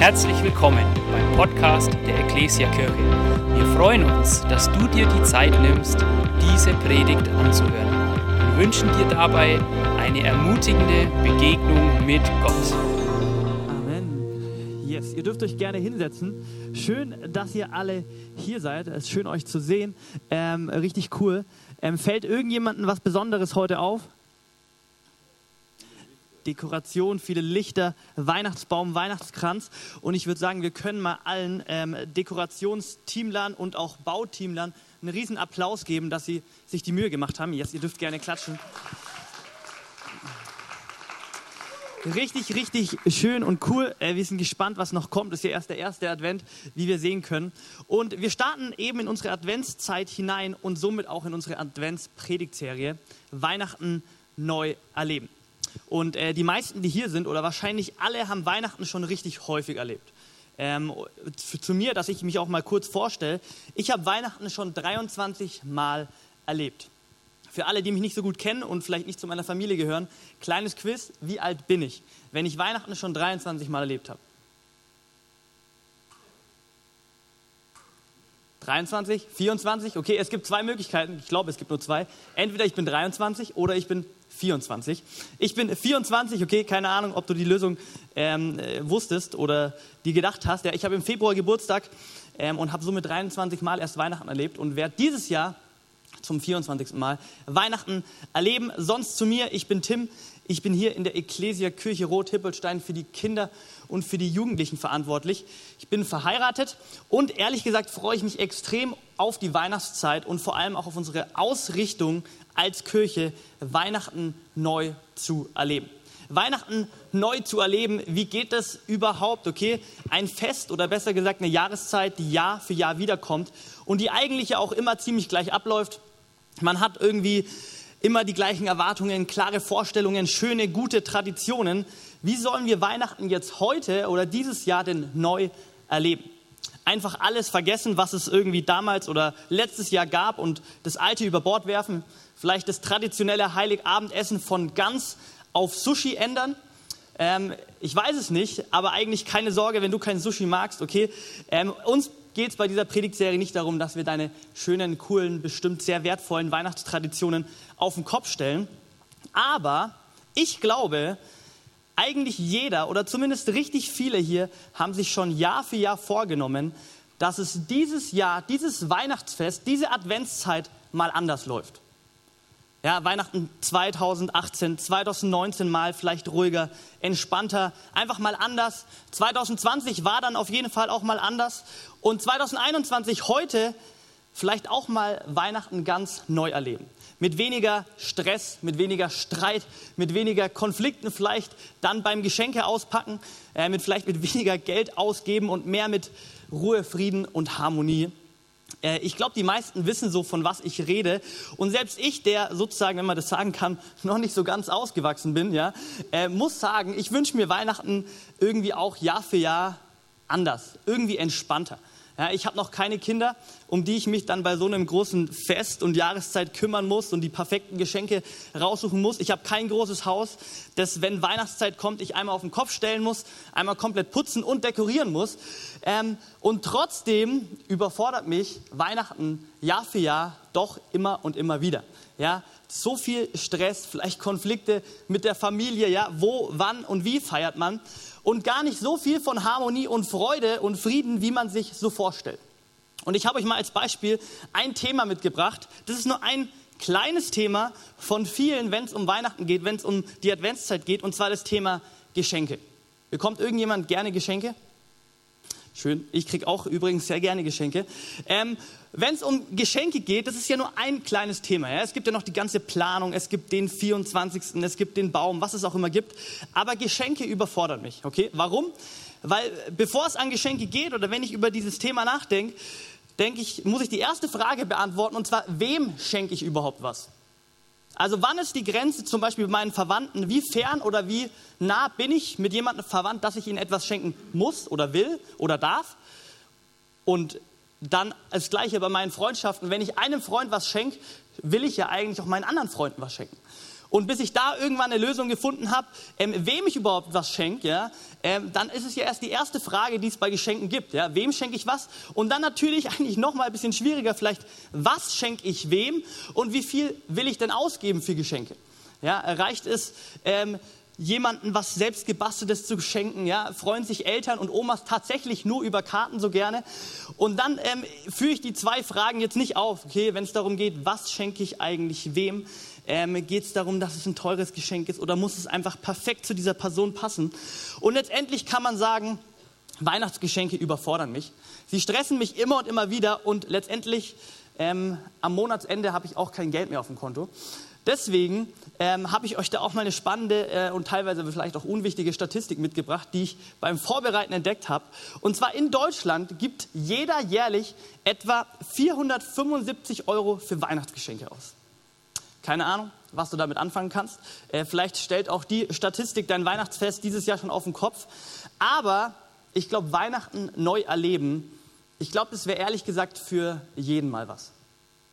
Herzlich willkommen beim Podcast der Ecclesia Kirche. Wir freuen uns, dass du dir die Zeit nimmst, diese Predigt anzuhören und wünschen dir dabei eine ermutigende Begegnung mit Gott. Amen. Yes, ihr dürft euch gerne hinsetzen. Schön, dass ihr alle hier seid. Es ist schön, euch zu sehen. Ähm, richtig cool. Ähm, fällt irgendjemandem was Besonderes heute auf? Dekoration, viele Lichter, Weihnachtsbaum, Weihnachtskranz. Und ich würde sagen, wir können mal allen ähm, Dekorationsteamlern und auch Bauteamlern einen riesen Applaus geben, dass sie sich die Mühe gemacht haben. Jetzt, ihr dürft gerne klatschen. Richtig, richtig schön und cool. Äh, wir sind gespannt, was noch kommt. Das ist ja erst der erste Advent, wie wir sehen können. Und wir starten eben in unsere Adventszeit hinein und somit auch in unsere Adventspredigtserie Weihnachten neu erleben. Und äh, die meisten, die hier sind, oder wahrscheinlich alle, haben Weihnachten schon richtig häufig erlebt. Ähm, zu, mir, dass ich mich auch mal kurz vorstelle. Ich habe Weihnachten schon 23 Mal erlebt. Für alle, die mich nicht so gut kennen und vielleicht nicht zu meiner Familie gehören, kleines Quiz, wie alt bin ich, wenn ich Weihnachten schon 23 Mal erlebt habe? 23, 24, okay, es gibt zwei Möglichkeiten, ich glaube, es gibt nur zwei. Entweder ich bin 23 oder ich bin 24. Ich bin 24, okay, keine Ahnung, ob du die Lösung ähm, äh, wusstest oder die gedacht hast. Ja, ich habe im Februar Geburtstag ähm, und habe somit 23 Mal erst Weihnachten erlebt und werde dieses Jahr zum 24. Mal Weihnachten erleben. Sonst zu mir, ich bin Tim, ich bin hier in der Ecclesia Kirche Rot-Hippelstein für die Kinder und für die Jugendlichen verantwortlich. Ich bin verheiratet und ehrlich gesagt freue ich mich extrem auf die Weihnachtszeit und vor allem auch auf unsere Ausrichtung als Kirche, Weihnachten neu zu erleben. Weihnachten neu zu erleben, wie geht das überhaupt, okay? Ein Fest oder besser gesagt eine Jahreszeit, die Jahr für Jahr wiederkommt und die eigentlich ja auch immer ziemlich gleich abläuft. Man hat irgendwie immer die gleichen Erwartungen, klare Vorstellungen, schöne, gute Traditionen. Wie sollen wir Weihnachten jetzt heute oder dieses Jahr denn neu erleben? Einfach alles vergessen, was es irgendwie damals oder letztes Jahr gab und das Alte über Bord werfen? Vielleicht das traditionelle Heiligabendessen von Gans auf Sushi ändern? Ähm, ich weiß es nicht, aber eigentlich keine Sorge, wenn du kein Sushi magst, okay? Ähm, uns geht es bei dieser Predigtserie nicht darum, dass wir deine schönen, coolen, bestimmt sehr wertvollen Weihnachtstraditionen auf den Kopf stellen. Aber ich glaube, eigentlich jeder oder zumindest richtig viele hier haben sich schon Jahr für Jahr vorgenommen, dass es dieses Jahr, dieses Weihnachtsfest, diese Adventszeit mal anders läuft. Ja, Weihnachten 2018, 2019 mal vielleicht ruhiger, entspannter, einfach mal anders. 2020 war dann auf jeden Fall auch mal anders. Und 2021 heute vielleicht auch mal Weihnachten ganz neu erleben. Mit weniger Stress, mit weniger Streit, mit weniger Konflikten vielleicht dann beim Geschenke auspacken, äh, mit vielleicht mit weniger Geld ausgeben und mehr mit Ruhe, Frieden und Harmonie. Äh, ich glaube, die meisten wissen so, von was ich rede. Und selbst ich, der sozusagen, wenn man das sagen kann, noch nicht so ganz ausgewachsen bin, ja, äh, muss sagen, ich wünsche mir Weihnachten irgendwie auch Jahr für Jahr anders, irgendwie entspannter. Ja, ich habe noch keine Kinder, um die ich mich dann bei so einem großen Fest und Jahreszeit kümmern muss und die perfekten Geschenke raussuchen muss. Ich habe kein großes Haus, das, wenn Weihnachtszeit kommt, ich einmal auf den Kopf stellen muss, einmal komplett putzen und dekorieren muss. Ähm, und trotzdem überfordert mich Weihnachten Jahr für Jahr doch immer und immer wieder. Ja, so viel Stress, vielleicht Konflikte mit der Familie, ja, wo, wann und wie feiert man und gar nicht so viel von Harmonie und Freude und Frieden, wie man sich so vorstellt. Und ich habe euch mal als Beispiel ein Thema mitgebracht. Das ist nur ein kleines Thema von vielen, wenn es um Weihnachten geht, wenn es um die Adventszeit geht, und zwar das Thema Geschenke. Bekommt irgendjemand gerne Geschenke? Schön. Ich kriege auch übrigens sehr gerne Geschenke. Ähm, Wenn es um Geschenke geht, das ist ja nur ein kleines Thema. Ja? Es gibt ja noch die ganze Planung, es gibt den 24., es gibt den Baum, was es auch immer gibt. Aber Geschenke überfordern mich. Okay? Warum? Weil bevor es an Geschenke geht oder wenn ich über dieses Thema nachdenke, denke ich, muss ich die erste Frage beantworten und zwar, wem schenke ich überhaupt was? Also wann ist die Grenze zum Beispiel bei meinen Verwandten? Wie fern oder wie nah bin ich mit jemandem verwandt, dass ich ihnen etwas schenken muss oder will oder darf? Und dann das Gleiche bei meinen Freundschaften. Wenn ich einem Freund was schenke, will ich ja eigentlich auch meinen anderen Freunden was schenken. Und bis ich da irgendwann eine Lösung gefunden habe, ähm, wem ich überhaupt was schenke, ja, ähm, dann ist es ja erst die erste Frage, die es bei Geschenken gibt. Ja, wem schenke ich was? Und dann natürlich eigentlich noch mal ein bisschen schwieriger vielleicht, was schenke ich wem und wie viel will ich denn ausgeben für Geschenke? Ja, reicht es, ähm, jemanden was selbst gebasteltes zu schenken, ja, freuen sich Eltern und Omas tatsächlich nur über Karten so gerne. Und dann ähm, führe ich die zwei Fragen jetzt nicht auf, okay, wenn es darum geht, was schenke ich eigentlich wem, ähm, geht es darum, dass es ein teures Geschenk ist oder muss es einfach perfekt zu dieser Person passen? Und letztendlich kann man sagen, Weihnachtsgeschenke überfordern mich. Sie stressen mich immer und immer wieder und letztendlich ähm, am Monatsende habe ich auch kein Geld mehr auf dem Konto. Deswegen ähm, habe ich euch da auch mal eine spannende äh, und teilweise vielleicht auch unwichtige Statistik mitgebracht, die ich beim Vorbereiten entdeckt habe. Und zwar in Deutschland gibt jeder jährlich etwa 475 Euro für Weihnachtsgeschenke aus. Keine Ahnung, was du damit anfangen kannst. Äh, vielleicht stellt auch die Statistik dein Weihnachtsfest dieses Jahr schon auf den Kopf. Aber ich glaube, Weihnachten neu erleben, ich glaube, das wäre ehrlich gesagt für jeden mal was.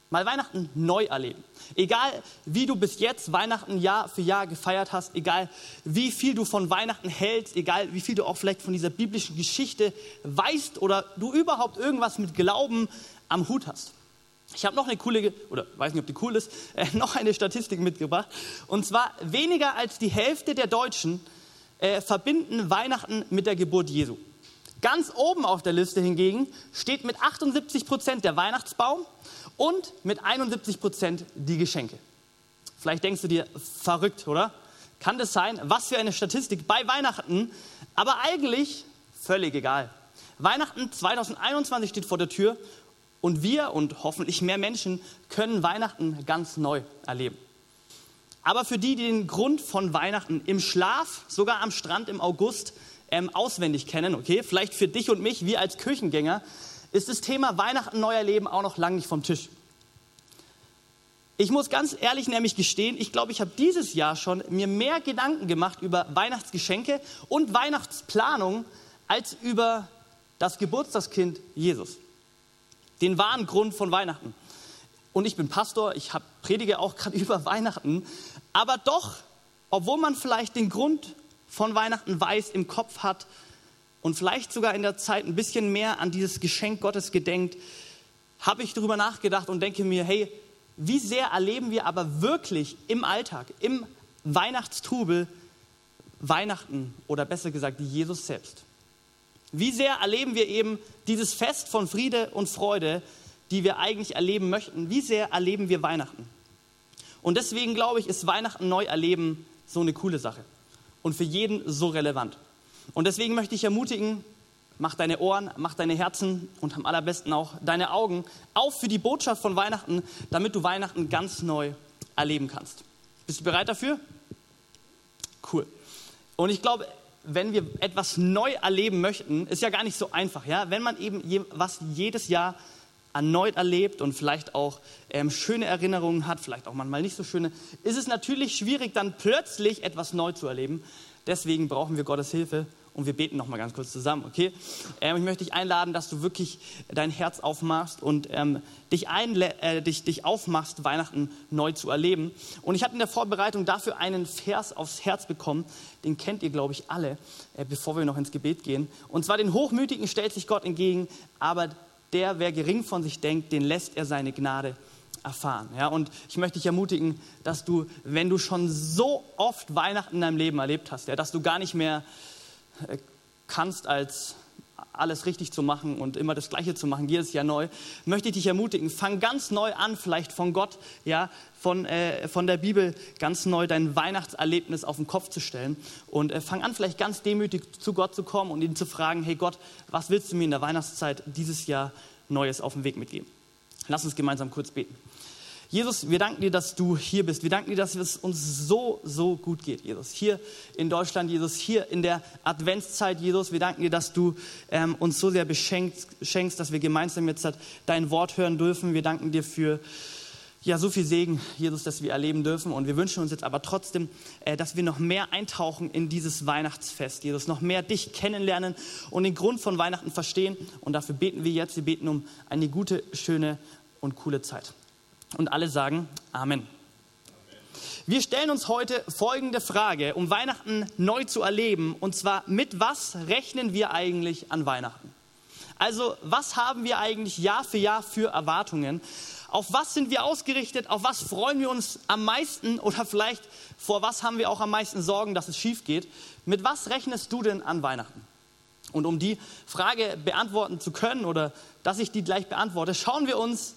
Mal Weihnachten neu erleben. Egal, wie du bis jetzt Weihnachten Jahr für Jahr gefeiert hast, egal, wie viel du von Weihnachten hältst, egal, wie viel du auch vielleicht von dieser biblischen Geschichte weißt oder du überhaupt irgendwas mit Glauben am Hut hast. Ich habe noch eine coole, oder weiß nicht, ob die cool ist, äh, noch eine Statistik mitgebracht. Und zwar weniger als die Hälfte der Deutschen äh, verbinden Weihnachten mit der Geburt Jesu. Ganz oben auf der Liste hingegen steht mit 78 Prozent der Weihnachtsbaum und mit 71 Prozent die Geschenke. Vielleicht denkst du dir, verrückt, oder? Kann das sein? Was für eine Statistik bei Weihnachten, aber eigentlich völlig egal. Weihnachten 2021 steht vor der Tür und wir und hoffentlich mehr Menschen können Weihnachten ganz neu erleben. Aber für die, die den Grund von Weihnachten im Schlaf, sogar am Strand im August, ähm, auswendig kennen, okay, vielleicht für dich und mich, wir als Kirchengänger, ist das Thema Weihnachten, neuer Leben auch noch lange nicht vom Tisch. Ich muss ganz ehrlich nämlich gestehen, ich glaube, ich habe dieses Jahr schon mir mehr Gedanken gemacht über Weihnachtsgeschenke und Weihnachtsplanung als über das Geburtstagskind Jesus. Den wahren Grund von Weihnachten. Und ich bin Pastor, ich hab, predige auch gerade über Weihnachten. Aber doch, obwohl man vielleicht den Grund von Weihnachten weiß, im Kopf hat, und vielleicht sogar in der Zeit ein bisschen mehr an dieses Geschenk Gottes gedenkt, habe ich darüber nachgedacht und denke mir, hey, wie sehr erleben wir aber wirklich im Alltag, im Weihnachtstrubel Weihnachten oder besser gesagt Jesus selbst? Wie sehr erleben wir eben dieses Fest von Friede und Freude, die wir eigentlich erleben möchten? Wie sehr erleben wir Weihnachten? Und deswegen glaube ich, ist Weihnachten neu erleben so eine coole Sache und für jeden so relevant. Und deswegen möchte ich ermutigen, mach deine Ohren, mach deine Herzen und am allerbesten auch deine Augen auf für die Botschaft von Weihnachten, damit du Weihnachten ganz neu erleben kannst. Bist du bereit dafür? Cool. Und ich glaube, wenn wir etwas neu erleben möchten, ist ja gar nicht so einfach. Ja? Wenn man eben was jedes Jahr erneut erlebt und vielleicht auch ähm, schöne Erinnerungen hat, vielleicht auch manchmal nicht so schöne, ist es natürlich schwierig, dann plötzlich etwas neu zu erleben. Deswegen brauchen wir Gottes Hilfe und wir beten noch mal ganz kurz zusammen, okay? Ähm, ich möchte dich einladen, dass du wirklich dein Herz aufmachst und ähm, dich, äh, dich, dich aufmachst, Weihnachten neu zu erleben. Und ich habe in der Vorbereitung dafür einen Vers aufs Herz bekommen, den kennt ihr, glaube ich, alle, äh, bevor wir noch ins Gebet gehen. Und zwar den Hochmütigen stellt sich Gott entgegen, aber der, wer gering von sich denkt, den lässt er seine Gnade erfahren. Ja, und ich möchte dich ermutigen, dass du, wenn du schon so oft Weihnachten in deinem Leben erlebt hast, ja, dass du gar nicht mehr kannst, als alles richtig zu machen und immer das Gleiche zu machen, jedes Jahr neu, möchte ich dich ermutigen, fang ganz neu an, vielleicht von Gott, ja, von, äh, von der Bibel ganz neu dein Weihnachtserlebnis auf den Kopf zu stellen und äh, fang an, vielleicht ganz demütig zu Gott zu kommen und ihn zu fragen, hey Gott, was willst du mir in der Weihnachtszeit dieses Jahr Neues auf den Weg mitgeben? Lass uns gemeinsam kurz beten. Jesus, wir danken dir, dass du hier bist. Wir danken dir, dass es uns so, so gut geht, Jesus. Hier in Deutschland, Jesus, hier in der Adventszeit, Jesus. Wir danken dir, dass du ähm, uns so sehr beschenkst, schenkst, dass wir gemeinsam jetzt dein Wort hören dürfen. Wir danken dir für ja, so viel Segen, Jesus, dass wir erleben dürfen. Und wir wünschen uns jetzt aber trotzdem, äh, dass wir noch mehr eintauchen in dieses Weihnachtsfest, Jesus, noch mehr dich kennenlernen und den Grund von Weihnachten verstehen. Und dafür beten wir jetzt. Wir beten um eine gute, schöne und coole Zeit. Und alle sagen Amen. Wir stellen uns heute folgende Frage, um Weihnachten neu zu erleben. Und zwar, mit was rechnen wir eigentlich an Weihnachten? Also, was haben wir eigentlich Jahr für Jahr für Erwartungen? Auf was sind wir ausgerichtet? Auf was freuen wir uns am meisten? Oder vielleicht vor was haben wir auch am meisten Sorgen, dass es schief geht? Mit was rechnest du denn an Weihnachten? Und um die Frage beantworten zu können oder dass ich die gleich beantworte, schauen wir uns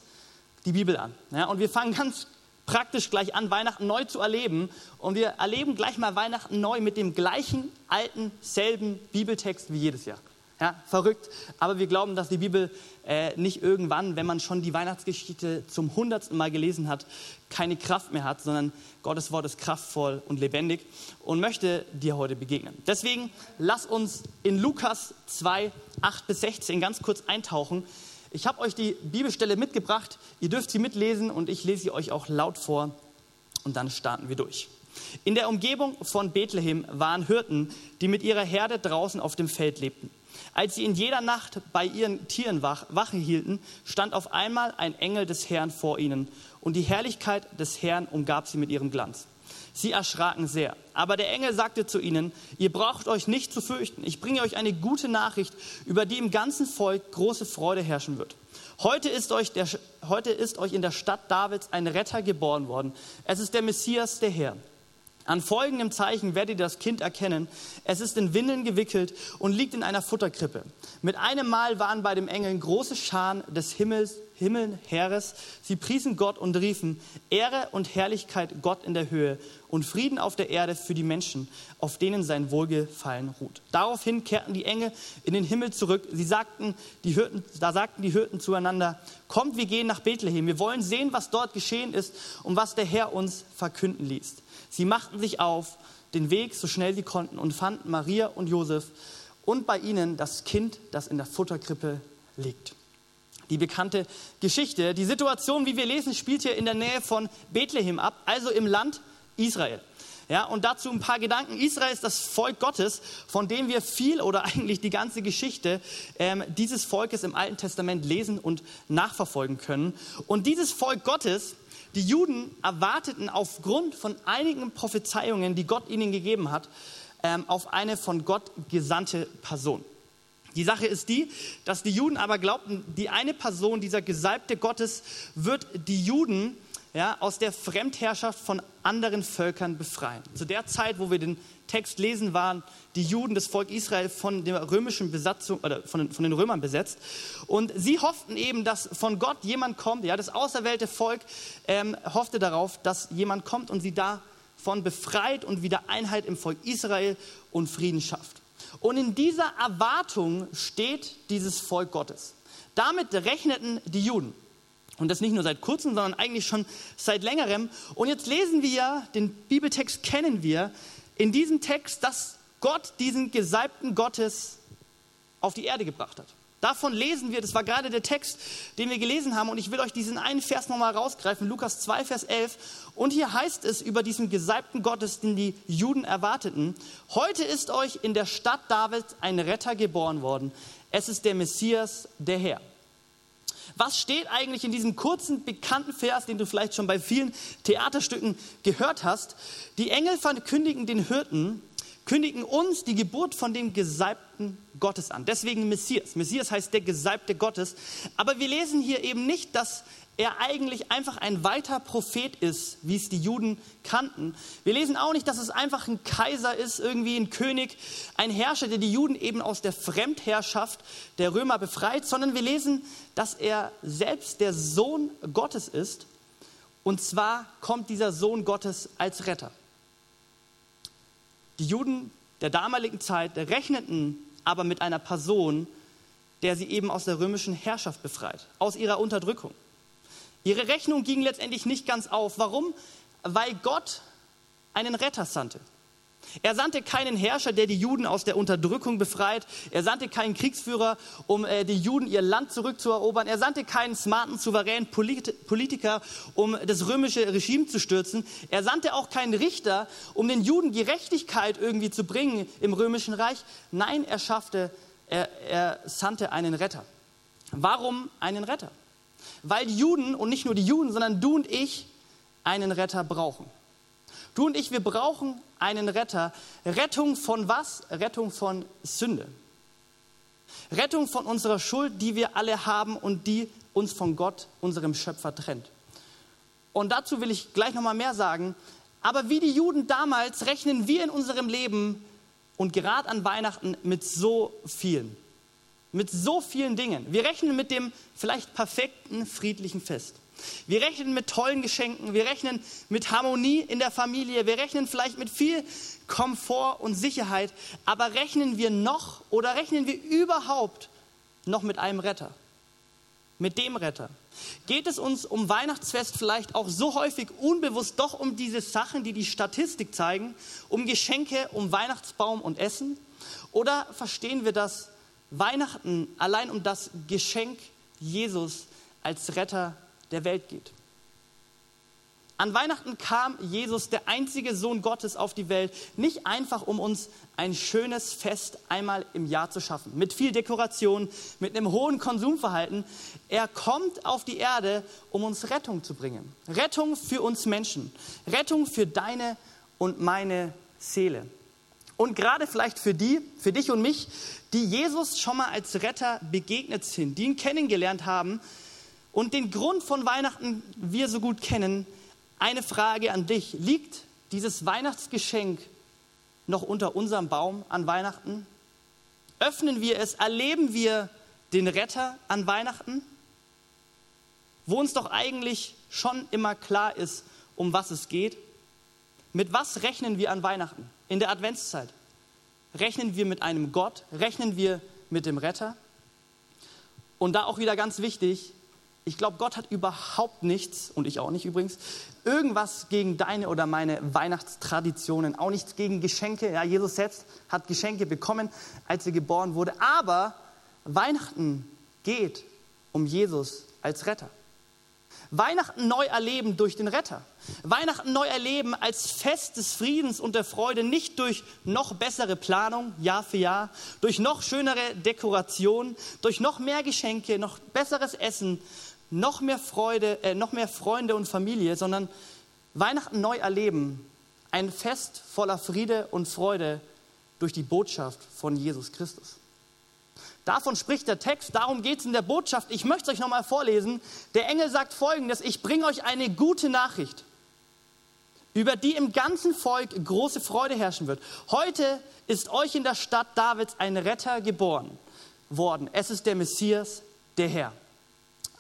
die Bibel an. Ja, und wir fangen ganz praktisch gleich an, Weihnachten neu zu erleben. Und wir erleben gleich mal Weihnachten neu mit dem gleichen, alten, selben Bibeltext wie jedes Jahr. Ja, verrückt. Aber wir glauben, dass die Bibel äh, nicht irgendwann, wenn man schon die Weihnachtsgeschichte zum hundertsten Mal gelesen hat, keine Kraft mehr hat, sondern Gottes Wort ist kraftvoll und lebendig und möchte dir heute begegnen. Deswegen lass uns in Lukas 2, 8 bis 16 ganz kurz eintauchen. Ich habe euch die Bibelstelle mitgebracht. Ihr dürft sie mitlesen und ich lese sie euch auch laut vor und dann starten wir durch. In der Umgebung von Bethlehem waren Hirten, die mit ihrer Herde draußen auf dem Feld lebten. Als sie in jeder Nacht bei ihren Tieren wach, Wache hielten, stand auf einmal ein Engel des Herrn vor ihnen, und die Herrlichkeit des Herrn umgab sie mit ihrem Glanz. Sie erschraken sehr. Aber der Engel sagte zu ihnen, ihr braucht euch nicht zu fürchten. Ich bringe euch eine gute Nachricht, über die im ganzen Volk große Freude herrschen wird. Heute ist euch, der, heute ist euch in der Stadt Davids ein Retter geboren worden. Es ist der Messias, der Herr. An folgendem Zeichen werdet ihr das Kind erkennen. Es ist in Windeln gewickelt und liegt in einer Futterkrippe. Mit einem Mal waren bei dem Engel große Scharen des Himmels, Himmelheeres. Sie priesen Gott und riefen, Ehre und Herrlichkeit Gott in der Höhe und Frieden auf der Erde für die Menschen, auf denen sein Wohlgefallen ruht. Daraufhin kehrten die Engel in den Himmel zurück. Sie sagten, die Hirten, da sagten die Hirten zueinander, kommt, wir gehen nach Bethlehem. Wir wollen sehen, was dort geschehen ist und was der Herr uns verkünden ließ. Sie machten sich auf den Weg, so schnell sie konnten, und fanden Maria und Josef und bei ihnen das Kind, das in der Futterkrippe liegt. Die bekannte Geschichte, die Situation, wie wir lesen, spielt hier in der Nähe von Bethlehem ab, also im Land Israel. Ja, und dazu ein paar Gedanken. Israel ist das Volk Gottes, von dem wir viel oder eigentlich die ganze Geschichte ähm, dieses Volkes im Alten Testament lesen und nachverfolgen können. Und dieses Volk Gottes die Juden erwarteten aufgrund von einigen Prophezeiungen, die Gott ihnen gegeben hat, ähm, auf eine von Gott gesandte Person. Die Sache ist die, dass die Juden aber glaubten, die eine Person, dieser Gesalbte Gottes, wird die Juden ja, aus der Fremdherrschaft von anderen Völkern befreien. Zu der Zeit, wo wir den Text lesen, waren die Juden, das Volk Israel, von der römischen Besatzung oder von den, von den Römern besetzt. Und sie hofften eben, dass von Gott jemand kommt. Ja, das auserwählte Volk ähm, hoffte darauf, dass jemand kommt und sie davon befreit und wieder Einheit im Volk Israel und Frieden schafft. Und in dieser Erwartung steht dieses Volk Gottes. Damit rechneten die Juden. Und das nicht nur seit kurzem, sondern eigentlich schon seit längerem. Und jetzt lesen wir, den Bibeltext kennen wir, in diesem Text, dass Gott diesen Gesalbten Gottes auf die Erde gebracht hat. Davon lesen wir, das war gerade der Text, den wir gelesen haben, und ich will euch diesen einen Vers nochmal rausgreifen, Lukas 2, Vers 11. Und hier heißt es über diesen gesalbten Gottes, den die Juden erwarteten, heute ist euch in der Stadt Davids ein Retter geboren worden. Es ist der Messias, der Herr. Was steht eigentlich in diesem kurzen, bekannten Vers, den du vielleicht schon bei vielen Theaterstücken gehört hast? Die Engel verkündigen den Hirten, kündigen uns die Geburt von dem Gesalbten Gottes an. Deswegen Messias. Messias heißt der Gesalbte Gottes. Aber wir lesen hier eben nicht, dass er eigentlich einfach ein weiter Prophet ist, wie es die Juden kannten. Wir lesen auch nicht, dass es einfach ein Kaiser ist, irgendwie ein König, ein Herrscher, der die Juden eben aus der Fremdherrschaft der Römer befreit, sondern wir lesen, dass er selbst der Sohn Gottes ist. Und zwar kommt dieser Sohn Gottes als Retter. Die Juden der damaligen Zeit rechneten aber mit einer Person, der sie eben aus der römischen Herrschaft befreit, aus ihrer Unterdrückung. Ihre Rechnung ging letztendlich nicht ganz auf. Warum? Weil Gott einen Retter sandte. Er sandte keinen Herrscher, der die Juden aus der Unterdrückung befreit. Er sandte keinen Kriegsführer, um äh, die Juden ihr Land zurückzuerobern. Er sandte keinen smarten, souveränen Polit Politiker, um das römische Regime zu stürzen. Er sandte auch keinen Richter, um den Juden Gerechtigkeit irgendwie zu bringen im römischen Reich. Nein, er schaffte, er, er sandte einen Retter. Warum einen Retter? Weil die Juden und nicht nur die Juden, sondern du und ich einen Retter brauchen. Du und ich, wir brauchen einen Retter. Rettung von was? Rettung von Sünde. Rettung von unserer Schuld, die wir alle haben und die uns von Gott, unserem Schöpfer, trennt. Und dazu will ich gleich nochmal mehr sagen. Aber wie die Juden damals rechnen wir in unserem Leben und gerade an Weihnachten mit so vielen, mit so vielen Dingen. Wir rechnen mit dem vielleicht perfekten, friedlichen Fest. Wir rechnen mit tollen Geschenken, wir rechnen mit Harmonie in der Familie, wir rechnen vielleicht mit viel Komfort und Sicherheit, aber rechnen wir noch oder rechnen wir überhaupt noch mit einem Retter? Mit dem Retter? Geht es uns um Weihnachtsfest vielleicht auch so häufig unbewusst doch um diese Sachen, die die Statistik zeigen, um Geschenke, um Weihnachtsbaum und Essen? Oder verstehen wir das Weihnachten allein um das Geschenk Jesus als Retter der Welt geht. An Weihnachten kam Jesus, der einzige Sohn Gottes, auf die Welt, nicht einfach, um uns ein schönes Fest einmal im Jahr zu schaffen, mit viel Dekoration, mit einem hohen Konsumverhalten. Er kommt auf die Erde, um uns Rettung zu bringen. Rettung für uns Menschen, Rettung für deine und meine Seele. Und gerade vielleicht für die, für dich und mich, die Jesus schon mal als Retter begegnet sind, die ihn kennengelernt haben, und den Grund von Weihnachten wir so gut kennen, eine Frage an dich. Liegt dieses Weihnachtsgeschenk noch unter unserem Baum an Weihnachten? Öffnen wir es? Erleben wir den Retter an Weihnachten? Wo uns doch eigentlich schon immer klar ist, um was es geht. Mit was rechnen wir an Weihnachten in der Adventszeit? Rechnen wir mit einem Gott? Rechnen wir mit dem Retter? Und da auch wieder ganz wichtig, ich glaube, Gott hat überhaupt nichts, und ich auch nicht übrigens, irgendwas gegen deine oder meine Weihnachtstraditionen, auch nichts gegen Geschenke. Ja, Jesus selbst hat Geschenke bekommen, als er geboren wurde. Aber Weihnachten geht um Jesus als Retter. Weihnachten neu erleben durch den Retter. Weihnachten neu erleben als Fest des Friedens und der Freude, nicht durch noch bessere Planung Jahr für Jahr, durch noch schönere Dekoration, durch noch mehr Geschenke, noch besseres Essen, noch mehr Freude, äh, noch mehr Freunde und Familie, sondern Weihnachten neu erleben, ein Fest voller Friede und Freude durch die Botschaft von Jesus Christus. Davon spricht der Text, darum geht es in der Botschaft. Ich möchte es euch nochmal vorlesen. Der Engel sagt folgendes, ich bringe euch eine gute Nachricht, über die im ganzen Volk große Freude herrschen wird. Heute ist euch in der Stadt Davids ein Retter geboren worden. Es ist der Messias, der Herr.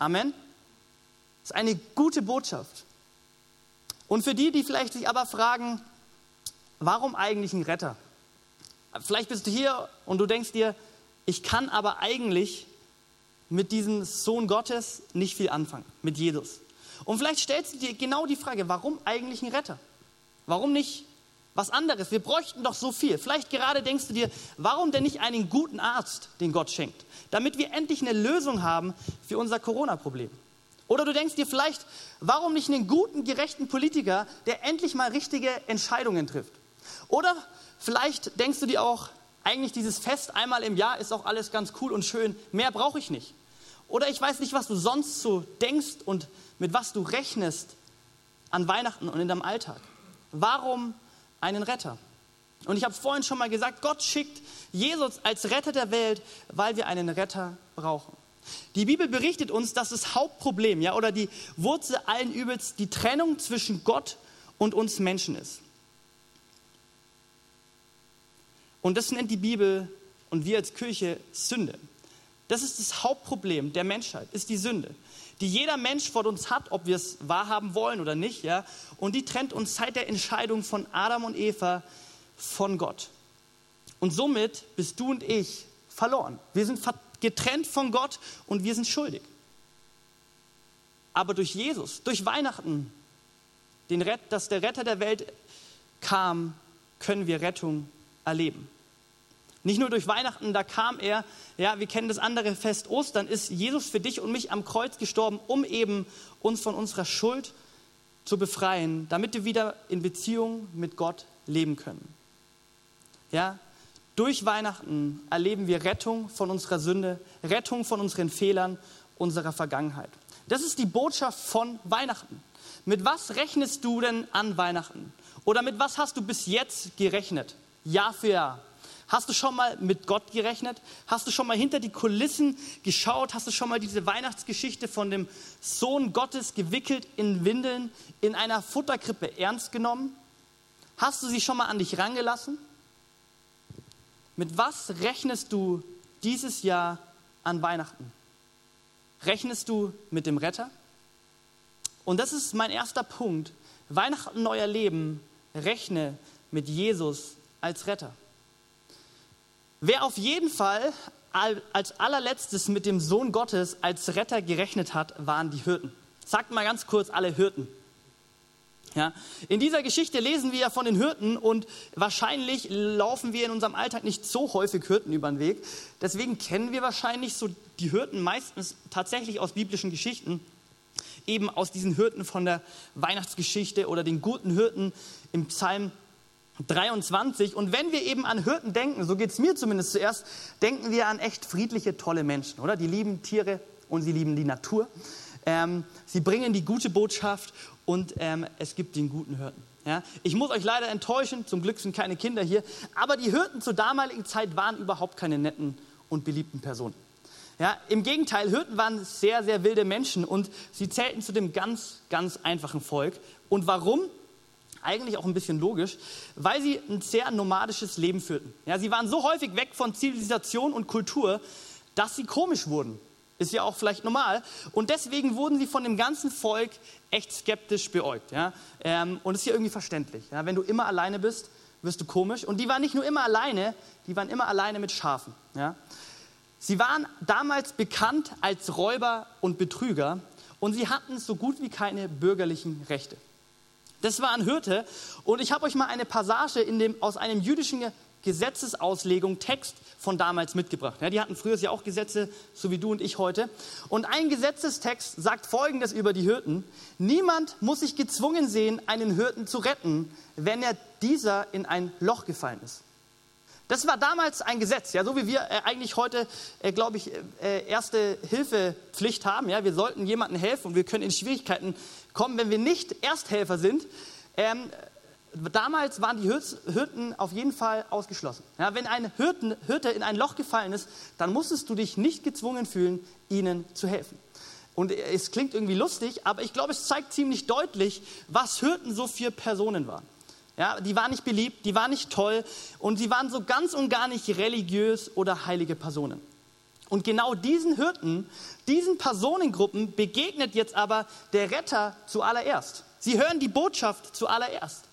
Amen. Das ist eine gute Botschaft. Und für die, die vielleicht sich aber fragen, warum eigentlich ein Retter? Vielleicht bist du hier und du denkst dir, ich kann aber eigentlich mit diesem Sohn Gottes nicht viel anfangen, mit Jesus. Und vielleicht stellst du dir genau die Frage, warum eigentlich ein Retter? Warum nicht was anderes? Wir bräuchten doch so viel. Vielleicht gerade denkst du dir, warum denn nicht einen guten Arzt, den Gott schenkt? damit wir endlich eine Lösung haben für unser Corona-Problem. Oder du denkst dir vielleicht, warum nicht einen guten, gerechten Politiker, der endlich mal richtige Entscheidungen trifft? Oder vielleicht denkst du dir auch, eigentlich dieses Fest einmal im Jahr ist auch alles ganz cool und schön, mehr brauche ich nicht. Oder ich weiß nicht, was du sonst so denkst und mit was du rechnest an Weihnachten und in deinem Alltag. Warum einen Retter? Und ich habe vorhin schon mal gesagt, Gott schickt Jesus als Retter der Welt, weil wir einen Retter brauchen. Die Bibel berichtet uns, dass das Hauptproblem, ja, oder die Wurzel allen Übels die Trennung zwischen Gott und uns Menschen ist. Und das nennt die Bibel und wir als Kirche Sünde. Das ist das Hauptproblem der Menschheit, ist die Sünde, die jeder Mensch vor uns hat, ob wir es wahrhaben wollen oder nicht, ja. Und die trennt uns seit der Entscheidung von Adam und Eva von Gott. Und somit bist du und ich verloren. Wir sind getrennt von Gott und wir sind schuldig. Aber durch Jesus, durch Weihnachten, den Rett, dass der Retter der Welt kam, können wir Rettung erleben. Nicht nur durch Weihnachten, da kam er, ja, wir kennen das andere Fest Ostern, ist Jesus für dich und mich am Kreuz gestorben, um eben uns von unserer Schuld zu befreien, damit wir wieder in Beziehung mit Gott leben können. Ja, durch Weihnachten erleben wir Rettung von unserer Sünde, Rettung von unseren Fehlern, unserer Vergangenheit. Das ist die Botschaft von Weihnachten. Mit was rechnest du denn an Weihnachten? Oder mit was hast du bis jetzt gerechnet? Jahr für Jahr. Hast du schon mal mit Gott gerechnet? Hast du schon mal hinter die Kulissen geschaut? Hast du schon mal diese Weihnachtsgeschichte von dem Sohn Gottes gewickelt in Windeln in einer Futterkrippe ernst genommen? Hast du sie schon mal an dich rangelassen? Mit was rechnest du dieses Jahr an Weihnachten? Rechnest du mit dem Retter? Und das ist mein erster Punkt. Weihnachten, neuer Leben, rechne mit Jesus als Retter. Wer auf jeden Fall als allerletztes mit dem Sohn Gottes als Retter gerechnet hat, waren die Hirten. Sagt mal ganz kurz alle Hirten. Ja, in dieser Geschichte lesen wir ja von den Hirten und wahrscheinlich laufen wir in unserem Alltag nicht so häufig Hirten über den Weg. Deswegen kennen wir wahrscheinlich so die Hirten meistens tatsächlich aus biblischen Geschichten, eben aus diesen Hirten von der Weihnachtsgeschichte oder den guten Hirten im Psalm 23. Und wenn wir eben an Hirten denken, so geht es mir zumindest zuerst, denken wir an echt friedliche, tolle Menschen, oder? Die lieben Tiere und sie lieben die Natur. Ähm, sie bringen die gute Botschaft und ähm, es gibt den guten Hirten. Ja? Ich muss euch leider enttäuschen, zum Glück sind keine Kinder hier, aber die Hirten zur damaligen Zeit waren überhaupt keine netten und beliebten Personen. Ja, Im Gegenteil, Hirten waren sehr, sehr wilde Menschen und sie zählten zu dem ganz, ganz einfachen Volk. Und warum? Eigentlich auch ein bisschen logisch, weil sie ein sehr nomadisches Leben führten. Ja, sie waren so häufig weg von Zivilisation und Kultur, dass sie komisch wurden. Ist ja auch vielleicht normal. Und deswegen wurden sie von dem ganzen Volk echt skeptisch beäugt. Ja? Ähm, und ist ja irgendwie verständlich. Ja? Wenn du immer alleine bist, wirst du komisch. Und die waren nicht nur immer alleine, die waren immer alleine mit Schafen. Ja? Sie waren damals bekannt als Räuber und Betrüger und sie hatten so gut wie keine bürgerlichen Rechte. Das war ein Hirte. Und ich habe euch mal eine Passage dem, aus einem jüdischen Gesetzesauslegung, Text von damals mitgebracht. Ja, die hatten früher ja auch Gesetze, so wie du und ich heute. Und ein Gesetzestext sagt Folgendes über die Hirten. Niemand muss sich gezwungen sehen, einen Hirten zu retten, wenn er dieser in ein Loch gefallen ist. Das war damals ein Gesetz, ja, so wie wir äh, eigentlich heute, äh, glaube ich, äh, erste Hilfepflicht haben. Ja, wir sollten jemandem helfen und wir können in Schwierigkeiten kommen, wenn wir nicht Ersthelfer sind. Ähm, damals waren die Hirten auf jeden Fall ausgeschlossen. Ja, wenn ein Hirten, Hirte in ein Loch gefallen ist, dann musstest du dich nicht gezwungen fühlen, ihnen zu helfen. Und es klingt irgendwie lustig, aber ich glaube, es zeigt ziemlich deutlich, was Hirten so für Personen waren. Ja, die waren nicht beliebt, die waren nicht toll und sie waren so ganz und gar nicht religiös oder heilige Personen. Und genau diesen Hirten, diesen Personengruppen begegnet jetzt aber der Retter zuallererst. Sie hören die Botschaft zuallererst.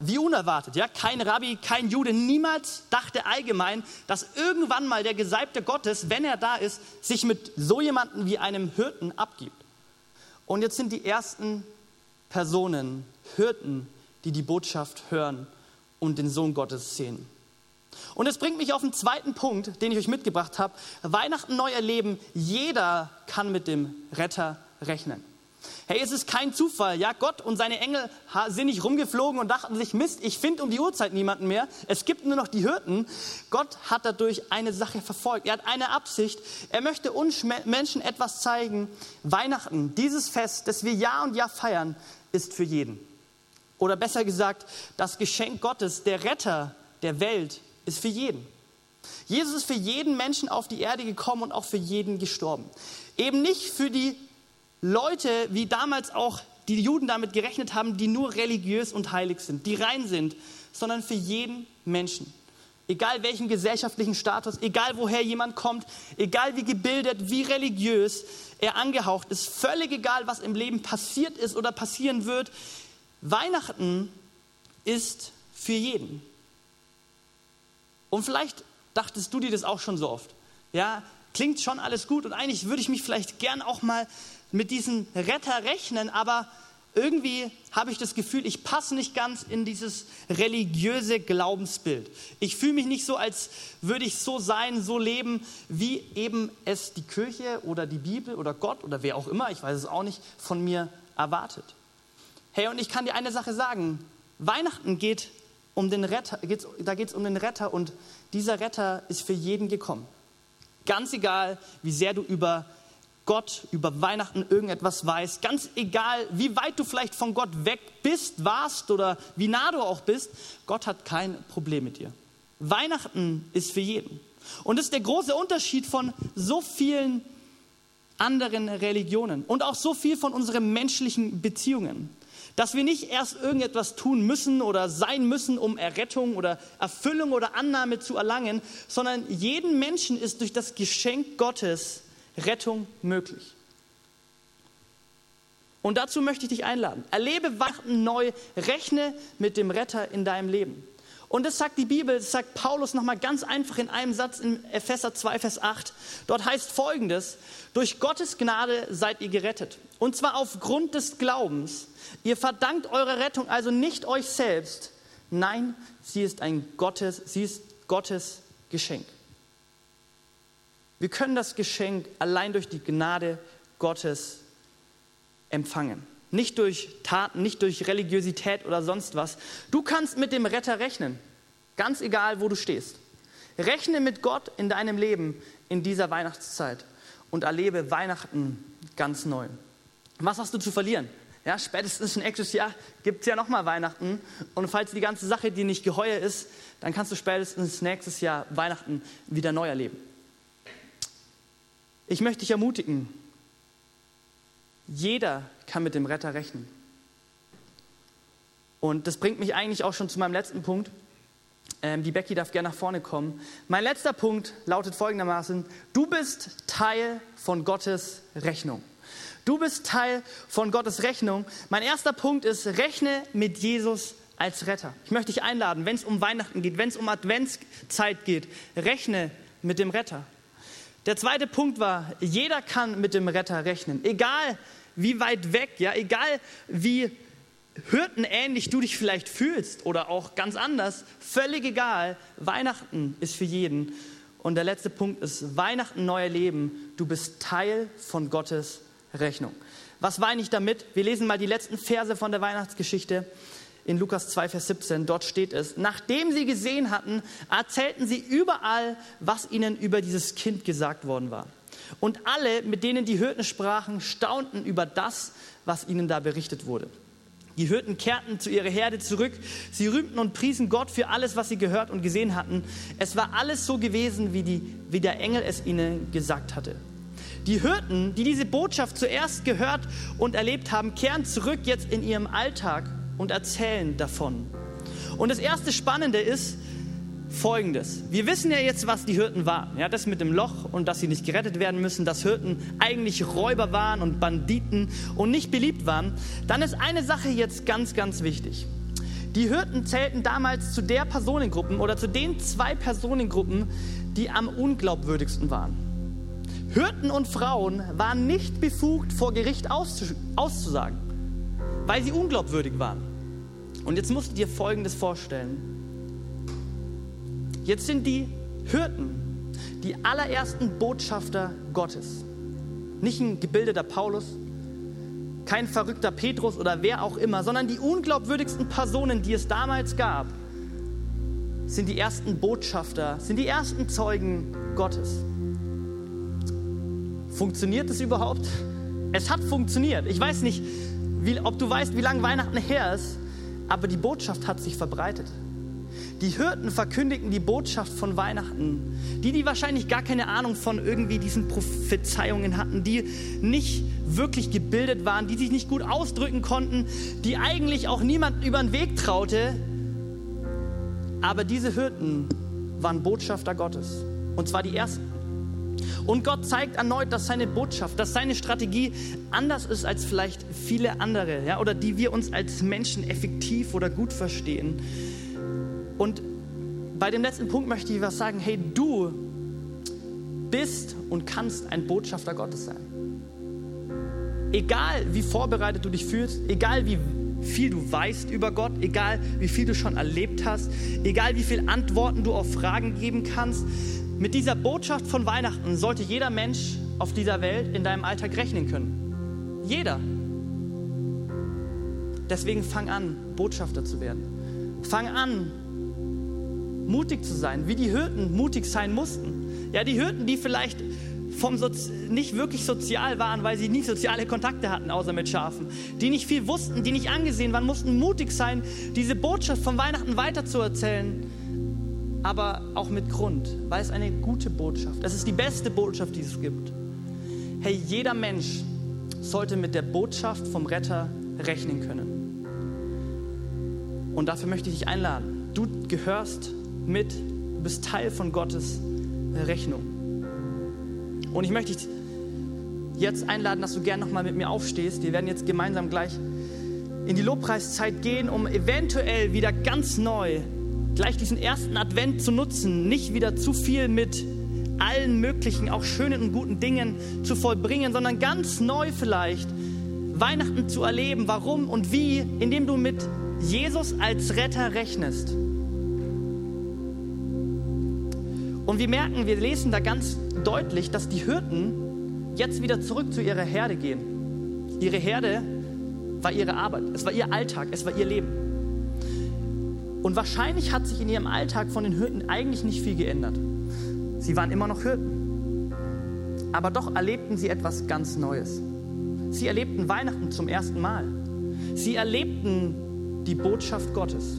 Wie unerwartet, ja? Kein Rabbi, kein Jude, niemals dachte allgemein, dass irgendwann mal der Gesalbte Gottes, wenn er da ist, sich mit so jemandem wie einem Hirten abgibt. Und jetzt sind die ersten Personen, Hirten, die die Botschaft hören und den Sohn Gottes sehen. Und es bringt mich auf den zweiten Punkt, den ich euch mitgebracht habe. Weihnachten neu erleben. Jeder kann mit dem Retter rechnen. Hey, es ist kein Zufall. Ja, Gott und seine Engel sind nicht rumgeflogen und dachten sich, Mist, ich finde um die Uhrzeit niemanden mehr. Es gibt nur noch die Hirten. Gott hat dadurch eine Sache verfolgt. Er hat eine Absicht. Er möchte uns Menschen etwas zeigen. Weihnachten, dieses Fest, das wir Jahr und Jahr feiern, ist für jeden. Oder besser gesagt, das Geschenk Gottes, der Retter der Welt, ist für jeden. Jesus ist für jeden Menschen auf die Erde gekommen und auch für jeden gestorben. Eben nicht für die Leute, wie damals auch die Juden damit gerechnet haben, die nur religiös und heilig sind, die rein sind, sondern für jeden Menschen. Egal welchen gesellschaftlichen Status, egal woher jemand kommt, egal wie gebildet, wie religiös er angehaucht ist, völlig egal, was im Leben passiert ist oder passieren wird, Weihnachten ist für jeden. Und vielleicht dachtest du dir das auch schon so oft. Ja, klingt schon alles gut und eigentlich würde ich mich vielleicht gern auch mal mit diesem Retter rechnen, aber irgendwie habe ich das Gefühl, ich passe nicht ganz in dieses religiöse Glaubensbild. Ich fühle mich nicht so, als würde ich so sein, so leben, wie eben es die Kirche oder die Bibel oder Gott oder wer auch immer, ich weiß es auch nicht, von mir erwartet. Hey, und ich kann dir eine Sache sagen. Weihnachten geht um den Retter, geht's, da geht es um den Retter und dieser Retter ist für jeden gekommen. Ganz egal, wie sehr du über Gott über Weihnachten irgendetwas weiß, ganz egal, wie weit du vielleicht von Gott weg bist, warst oder wie nah du auch bist, Gott hat kein Problem mit dir. Weihnachten ist für jeden. Und das ist der große Unterschied von so vielen anderen Religionen und auch so viel von unseren menschlichen Beziehungen. Dass wir nicht erst irgendetwas tun müssen oder sein müssen, um Errettung oder Erfüllung oder Annahme zu erlangen, sondern jeden Menschen ist durch das Geschenk Gottes Rettung möglich. Und dazu möchte ich dich einladen. Erlebe Weihnachten neu, rechne mit dem Retter in deinem Leben. Und das sagt die Bibel, das sagt Paulus nochmal ganz einfach in einem Satz in Epheser 2, Vers 8. Dort heißt folgendes, durch Gottes Gnade seid ihr gerettet. Und zwar aufgrund des Glaubens. Ihr verdankt eure Rettung also nicht euch selbst. Nein, sie ist ein Gottes, sie ist Gottes Geschenk. Wir können das Geschenk allein durch die Gnade Gottes empfangen. Nicht durch Taten, nicht durch Religiosität oder sonst was. Du kannst mit dem Retter rechnen, ganz egal, wo du stehst. Rechne mit Gott in deinem Leben in dieser Weihnachtszeit und erlebe Weihnachten ganz neu. Was hast du zu verlieren? Ja, spätestens nächstes Jahr gibt es ja nochmal Weihnachten. Und falls die ganze Sache dir nicht geheuer ist, dann kannst du spätestens nächstes Jahr Weihnachten wieder neu erleben. Ich möchte dich ermutigen, jeder kann mit dem Retter rechnen. Und das bringt mich eigentlich auch schon zu meinem letzten Punkt. Ähm, die Becky darf gerne nach vorne kommen. Mein letzter Punkt lautet folgendermaßen, du bist Teil von Gottes Rechnung. Du bist Teil von Gottes Rechnung. Mein erster Punkt ist, rechne mit Jesus als Retter. Ich möchte dich einladen, wenn es um Weihnachten geht, wenn es um Adventszeit geht, rechne mit dem Retter. Der zweite Punkt war, jeder kann mit dem Retter rechnen. Egal wie weit weg, ja, egal wie hirtenähnlich du dich vielleicht fühlst oder auch ganz anders, völlig egal. Weihnachten ist für jeden. Und der letzte Punkt ist Weihnachten, neuer Leben. Du bist Teil von Gottes Rechnung. Was meine ich damit? Wir lesen mal die letzten Verse von der Weihnachtsgeschichte in Lukas 2, Vers 17. Dort steht es, nachdem sie gesehen hatten, erzählten sie überall, was ihnen über dieses Kind gesagt worden war. Und alle, mit denen die Hirten sprachen, staunten über das, was ihnen da berichtet wurde. Die Hirten kehrten zu ihrer Herde zurück. Sie rühmten und priesen Gott für alles, was sie gehört und gesehen hatten. Es war alles so gewesen, wie, die, wie der Engel es ihnen gesagt hatte. Die Hirten, die diese Botschaft zuerst gehört und erlebt haben, kehren zurück jetzt in ihrem Alltag und erzählen davon. Und das erste Spannende ist folgendes. Wir wissen ja jetzt, was die Hirten waren. Ja, das mit dem Loch und dass sie nicht gerettet werden müssen, dass Hirten eigentlich Räuber waren und Banditen und nicht beliebt waren. Dann ist eine Sache jetzt ganz, ganz wichtig. Die Hirten zählten damals zu der Personengruppen oder zu den zwei Personengruppen, die am unglaubwürdigsten waren. Hirten und Frauen waren nicht befugt, vor Gericht auszusagen, weil sie unglaubwürdig waren. Und jetzt musst du dir Folgendes vorstellen. Jetzt sind die Hirten die allerersten Botschafter Gottes. Nicht ein gebildeter Paulus, kein verrückter Petrus oder wer auch immer, sondern die unglaubwürdigsten Personen, die es damals gab, sind die ersten Botschafter, sind die ersten Zeugen Gottes. Funktioniert es überhaupt? Es hat funktioniert. Ich weiß nicht, wie, ob du weißt, wie lange Weihnachten her ist, aber die Botschaft hat sich verbreitet. Die Hirten verkündigten die Botschaft von Weihnachten. Die, die wahrscheinlich gar keine Ahnung von irgendwie diesen Prophezeiungen hatten, die nicht wirklich gebildet waren, die sich nicht gut ausdrücken konnten, die eigentlich auch niemand über den Weg traute. Aber diese Hirten waren Botschafter Gottes. Und zwar die ersten. Und Gott zeigt erneut, dass seine Botschaft, dass seine Strategie anders ist als vielleicht viele andere, ja, oder die wir uns als Menschen effektiv oder gut verstehen. Und bei dem letzten Punkt möchte ich was sagen. Hey, du bist und kannst ein Botschafter Gottes sein. Egal wie vorbereitet du dich fühlst, egal wie viel du weißt über Gott, egal wie viel du schon erlebt hast, egal wie viele Antworten du auf Fragen geben kannst, mit dieser Botschaft von Weihnachten sollte jeder Mensch auf dieser Welt in deinem Alltag rechnen können. Jeder. Deswegen fang an, Botschafter zu werden. Fang an, mutig zu sein, wie die Hirten mutig sein mussten. Ja, die Hirten, die vielleicht vom Sozi nicht wirklich sozial waren, weil sie nie soziale Kontakte hatten, außer mit Schafen. Die nicht viel wussten, die nicht angesehen waren, mussten mutig sein, diese Botschaft von Weihnachten weiterzuerzählen. Aber auch mit Grund, weil es eine gute Botschaft. Es ist die beste Botschaft, die es gibt. Hey, jeder Mensch sollte mit der Botschaft vom Retter rechnen können. Und dafür möchte ich dich einladen. Du gehörst mit, du bist Teil von Gottes Rechnung. Und ich möchte dich jetzt einladen, dass du gern nochmal mit mir aufstehst. Wir werden jetzt gemeinsam gleich in die Lobpreiszeit gehen, um eventuell wieder ganz neu gleich diesen ersten Advent zu nutzen, nicht wieder zu viel mit allen möglichen, auch schönen und guten Dingen zu vollbringen, sondern ganz neu vielleicht Weihnachten zu erleben. Warum und wie? Indem du mit Jesus als Retter rechnest. Und wir merken, wir lesen da ganz deutlich, dass die Hirten jetzt wieder zurück zu ihrer Herde gehen. Ihre Herde war ihre Arbeit, es war ihr Alltag, es war ihr Leben. Und wahrscheinlich hat sich in ihrem Alltag von den Hirten eigentlich nicht viel geändert. Sie waren immer noch Hirten. Aber doch erlebten sie etwas ganz Neues. Sie erlebten Weihnachten zum ersten Mal. Sie erlebten die Botschaft Gottes.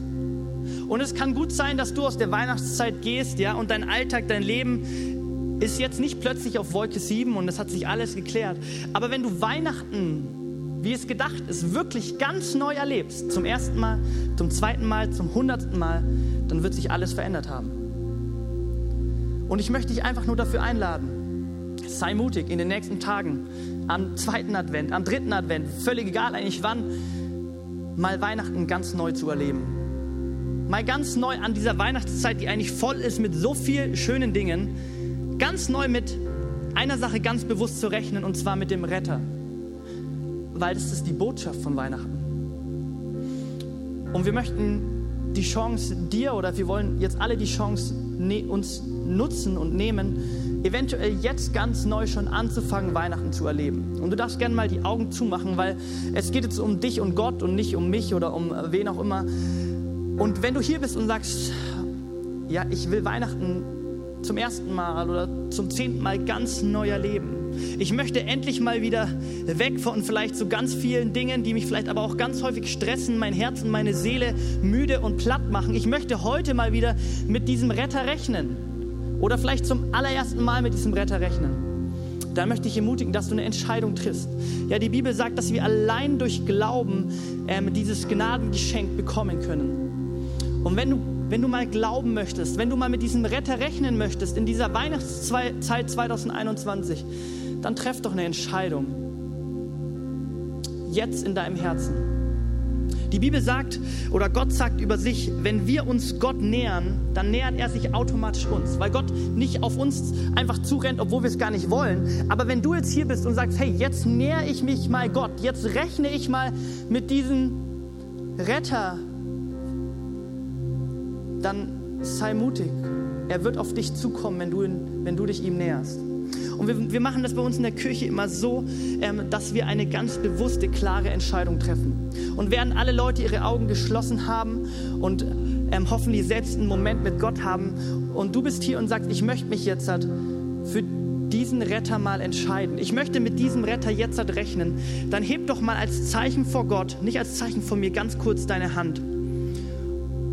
Und es kann gut sein, dass du aus der Weihnachtszeit gehst, ja, und dein Alltag, dein Leben ist jetzt nicht plötzlich auf Wolke 7 und es hat sich alles geklärt. Aber wenn du Weihnachten, wie es gedacht ist, wirklich ganz neu erlebst, zum ersten Mal, zum zweiten Mal, zum hundertsten Mal, dann wird sich alles verändert haben. Und ich möchte dich einfach nur dafür einladen. Sei mutig in den nächsten Tagen, am zweiten Advent, am dritten Advent, völlig egal eigentlich wann, mal Weihnachten ganz neu zu erleben mal ganz neu an dieser Weihnachtszeit, die eigentlich voll ist mit so vielen schönen Dingen, ganz neu mit einer Sache ganz bewusst zu rechnen, und zwar mit dem Retter. Weil das ist die Botschaft von Weihnachten. Und wir möchten die Chance dir oder wir wollen jetzt alle die Chance ne uns nutzen und nehmen, eventuell jetzt ganz neu schon anzufangen, Weihnachten zu erleben. Und du darfst gerne mal die Augen zumachen, weil es geht jetzt um dich und Gott und nicht um mich oder um wen auch immer. Und wenn du hier bist und sagst, ja, ich will Weihnachten zum ersten Mal oder zum zehnten Mal ganz neu erleben. Ich möchte endlich mal wieder weg von vielleicht so ganz vielen Dingen, die mich vielleicht aber auch ganz häufig stressen, mein Herz und meine Seele müde und platt machen. Ich möchte heute mal wieder mit diesem Retter rechnen. Oder vielleicht zum allerersten Mal mit diesem Retter rechnen dann möchte ich ermutigen, dass du eine Entscheidung triffst. Ja, die Bibel sagt, dass wir allein durch Glauben ähm, dieses Gnadengeschenk bekommen können. Und wenn du, wenn du mal glauben möchtest, wenn du mal mit diesem Retter rechnen möchtest in dieser Weihnachtszeit 2021, dann treff doch eine Entscheidung. Jetzt in deinem Herzen. Die Bibel sagt oder Gott sagt über sich, wenn wir uns Gott nähern, dann nähert er sich automatisch uns, weil Gott nicht auf uns einfach zurennt, obwohl wir es gar nicht wollen. Aber wenn du jetzt hier bist und sagst, hey, jetzt näher ich mich mal Gott, jetzt rechne ich mal mit diesem Retter, dann sei mutig. Er wird auf dich zukommen, wenn du, wenn du dich ihm näherst. Und wir, wir, machen das bei uns in der Kirche immer so, ähm, dass wir eine ganz bewusste, klare Entscheidung treffen. Und während alle Leute ihre Augen geschlossen haben und ähm, hoffentlich selbst einen Moment mit Gott haben und du bist hier und sagst, ich möchte mich jetzt halt für diesen Retter mal entscheiden. Ich möchte mit diesem Retter jetzt halt rechnen. Dann heb doch mal als Zeichen vor Gott, nicht als Zeichen vor mir, ganz kurz deine Hand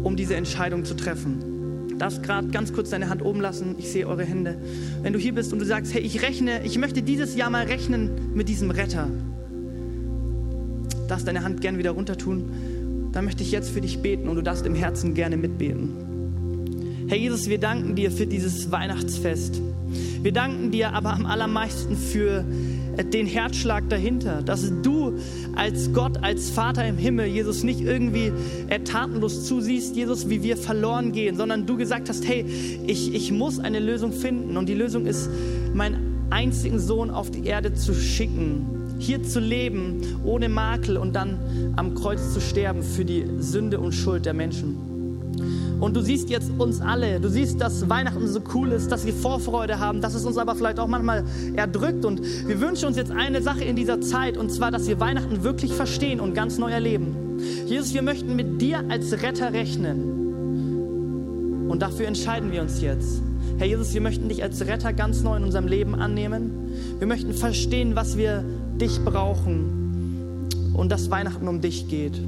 um diese Entscheidung zu treffen. Darfst gerade ganz kurz deine Hand oben lassen. Ich sehe eure Hände. Wenn du hier bist und du sagst, hey, ich rechne, ich möchte dieses Jahr mal rechnen mit diesem Retter, darfst deine Hand gerne wieder runter tun. Dann möchte ich jetzt für dich beten und du darfst im Herzen gerne mitbeten. Herr Jesus, wir danken dir für dieses Weihnachtsfest. Wir danken dir aber am allermeisten für den Herzschlag dahinter, dass du als Gott, als Vater im Himmel, Jesus, nicht irgendwie tatenlos zusiehst, Jesus, wie wir verloren gehen, sondern du gesagt hast, hey, ich, ich muss eine Lösung finden und die Lösung ist, meinen einzigen Sohn auf die Erde zu schicken, hier zu leben, ohne Makel und dann am Kreuz zu sterben für die Sünde und Schuld der Menschen. Und du siehst jetzt uns alle, du siehst, dass Weihnachten so cool ist, dass wir Vorfreude haben, dass es uns aber vielleicht auch manchmal erdrückt. Und wir wünschen uns jetzt eine Sache in dieser Zeit, und zwar, dass wir Weihnachten wirklich verstehen und ganz neu erleben. Jesus, wir möchten mit dir als Retter rechnen. Und dafür entscheiden wir uns jetzt. Herr Jesus, wir möchten dich als Retter ganz neu in unserem Leben annehmen. Wir möchten verstehen, was wir dich brauchen und dass Weihnachten um dich geht.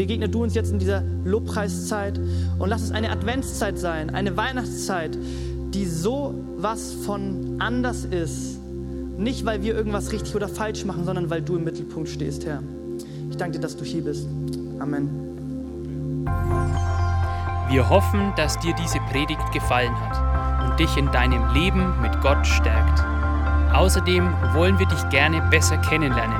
Begegne du uns jetzt in dieser Lobpreiszeit und lass es eine Adventszeit sein, eine Weihnachtszeit, die so was von anders ist. Nicht, weil wir irgendwas richtig oder falsch machen, sondern weil du im Mittelpunkt stehst, Herr. Ich danke dir, dass du hier bist. Amen. Wir hoffen, dass dir diese Predigt gefallen hat und dich in deinem Leben mit Gott stärkt. Außerdem wollen wir dich gerne besser kennenlernen.